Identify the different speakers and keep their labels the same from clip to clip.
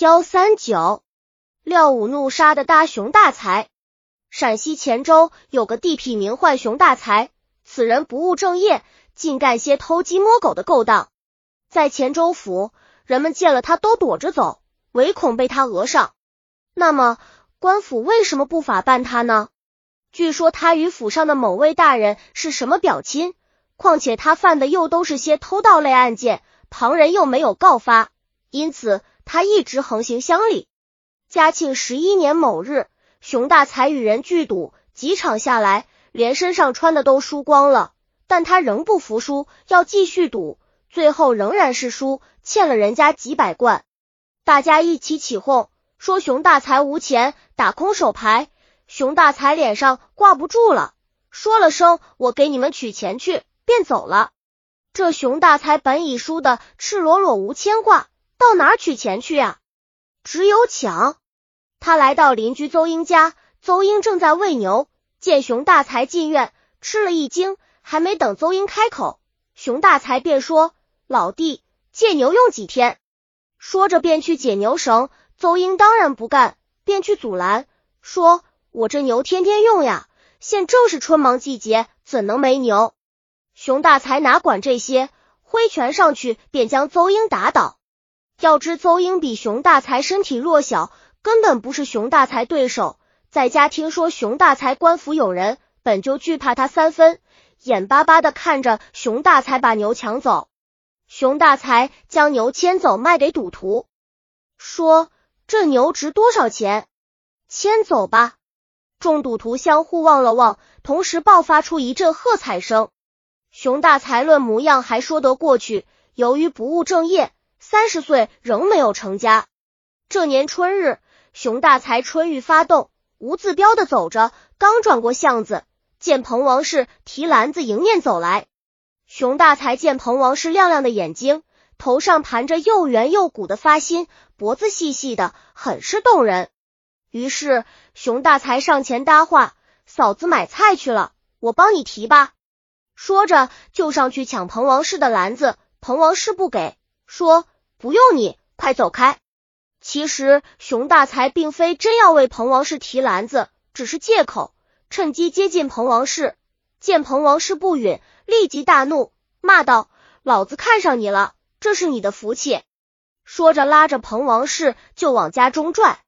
Speaker 1: 幺三九，廖武怒杀的大熊大才。陕西乾州有个地痞名唤熊大才，此人不务正业，竟干些偷鸡摸狗的勾当。在乾州府，人们见了他都躲着走，唯恐被他讹上。那么，官府为什么不法办他呢？据说他与府上的某位大人是什么表亲，况且他犯的又都是些偷盗类案件，旁人又没有告发，因此他一直横行乡里。嘉庆十一年某日。熊大才与人聚赌，几场下来，连身上穿的都输光了。但他仍不服输，要继续赌，最后仍然是输，欠了人家几百贯。大家一起起哄，说熊大才无钱，打空手牌。熊大才脸上挂不住了，说了声“我给你们取钱去”，便走了。这熊大才本已输的赤裸裸无牵挂，到哪取钱去呀？只有抢。他来到邻居邹英家，邹英正在喂牛，见熊大才进院，吃了一惊，还没等邹英开口，熊大才便说：“老弟，借牛用几天？”说着便去解牛绳。邹英当然不干，便去阻拦，说：“我这牛天天用呀，现正是春忙季节，怎能没牛？”熊大才哪管这些，挥拳上去便将邹英打倒。要知邹英比熊大才身体弱小。根本不是熊大才对手，在家听说熊大才官府有人，本就惧怕他三分，眼巴巴的看着熊大才把牛抢走。熊大才将牛牵走卖给赌徒，说这牛值多少钱？牵走吧。众赌徒相互望了望，同时爆发出一阵喝彩声。熊大才论模样还说得过去，由于不务正业，三十岁仍没有成家。这年春日。熊大才春欲发动，无字标的走着，刚转过巷子，见彭王氏提篮子迎面走来。熊大才见彭王氏亮亮的眼睛，头上盘着又圆又鼓的发心，脖子细细的，很是动人。于是熊大才上前搭话：“嫂子买菜去了，我帮你提吧。”说着就上去抢彭王氏的篮子，彭王氏不给，说：“不用你，快走开。”其实熊大才并非真要为彭王氏提篮子，只是借口，趁机接近彭王氏。见彭王氏不允，立即大怒，骂道：“老子看上你了，这是你的福气！”说着拉着彭王氏就往家中拽。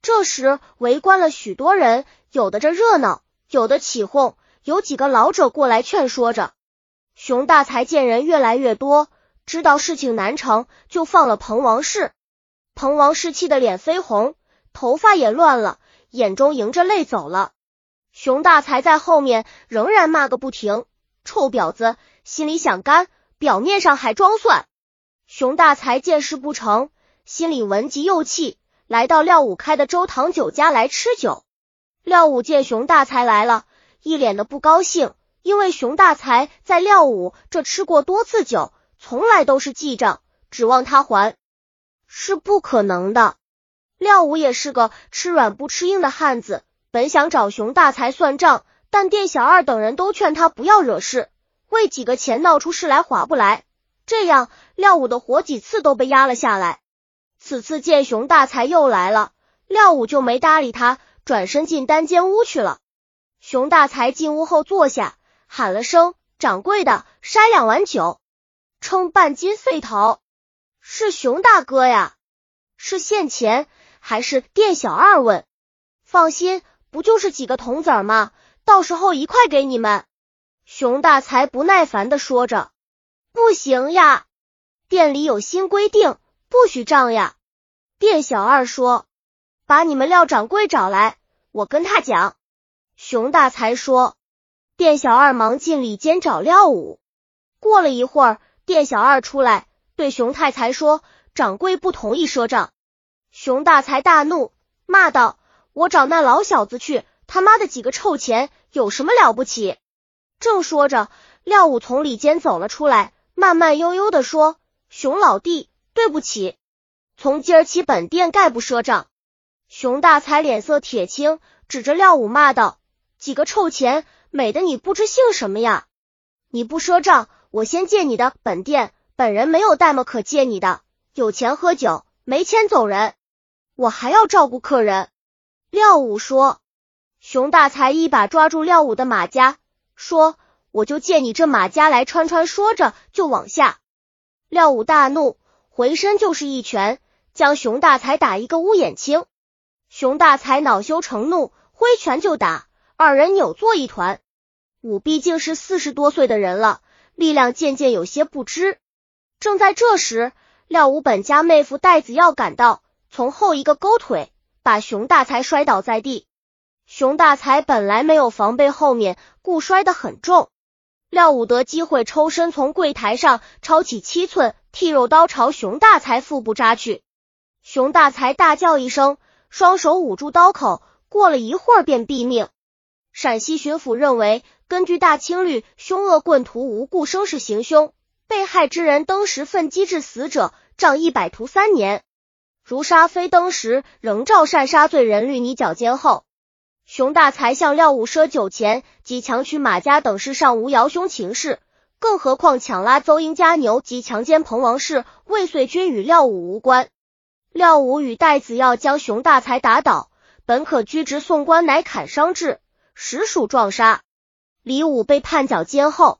Speaker 1: 这时围观了许多人，有的这热闹，有的起哄，有几个老者过来劝说着。熊大才见人越来越多，知道事情难成，就放了彭王氏。彭王氏气得脸绯红，头发也乱了，眼中迎着泪走了。熊大才在后面仍然骂个不停，臭婊子，心里想干，表面上还装蒜。熊大才见事不成，心里闻急又气，来到廖武开的周堂酒家来吃酒。廖武见熊大才来了，一脸的不高兴，因为熊大才在廖武这吃过多次酒，从来都是记账，指望他还。是不可能的。廖武也是个吃软不吃硬的汉子，本想找熊大才算账，但店小二等人都劝他不要惹事，为几个钱闹出事来划不来。这样，廖武的活几次都被压了下来。此次见熊大才又来了，廖武就没搭理他，转身进单间屋去了。熊大才进屋后坐下，喊了声：“掌柜的，筛两碗酒，称半斤碎桃。”是熊大哥呀？是现钱还是店小二问？放心，不就是几个铜子吗？到时候一块给你们。熊大才不耐烦的说着：“不行呀，店里有新规定，不许账呀。”店小二说：“把你们廖掌柜找来，我跟他讲。”熊大才说：“店小二忙进里间找廖武。”过了一会儿，店小二出来。对熊太才说：“掌柜不同意赊账。”熊大才大怒，骂道：“我找那老小子去！他妈的几个臭钱，有什么了不起？”正说着，廖武从里间走了出来，慢慢悠悠的说：“熊老弟，对不起，从今儿起本店概不赊账。”熊大才脸色铁青，指着廖武骂道：“几个臭钱，美的你不知姓什么呀？你不赊账，我先借你的本店。”本人没有代么可借你的，有钱喝酒，没钱走人。我还要照顾客人。廖武说。熊大才一把抓住廖武的马甲，说：“我就借你这马甲来穿穿。”说着就往下。廖武大怒，回身就是一拳，将熊大才打一个乌眼青。熊大才恼羞成怒，挥拳就打，二人扭作一团。武毕竟是四十多岁的人了，力量渐渐有些不支。正在这时，廖武本家妹夫戴子耀赶到，从后一个勾腿，把熊大才摔倒在地。熊大才本来没有防备，后面故摔得很重。廖武得机会抽身从柜台上抄起七寸剃肉刀，朝熊大才腹部扎去。熊大才大叫一声，双手捂住刀口，过了一会儿便毙命。陕西巡抚认为，根据大清律，凶恶棍徒无故生事行凶，被害之人登时奋击致死者，杖一百徒三年；如杀非登时，仍照擅杀罪人律拟绞监后。熊大才向廖武赊酒钱及强取马家等事上无摇凶情事，更何况抢拉邹英家牛及强奸彭王氏、未遂均与廖武无关。廖武与戴子耀将熊大才打倒，本可拘职送官，乃砍伤治，实属撞杀。李武被判绞监后，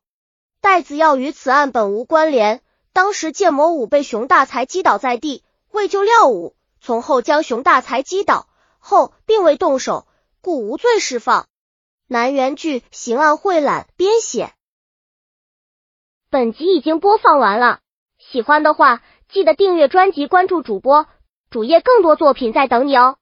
Speaker 1: 戴子耀与此案本无关联。当时见某武被熊大才击倒在地，为救廖武，从后将熊大才击倒后，并未动手。故无罪释放。南园剧刑案汇览编写。本集已经播放完了，喜欢的话记得订阅专辑，关注主播，主页更多作品在等你哦。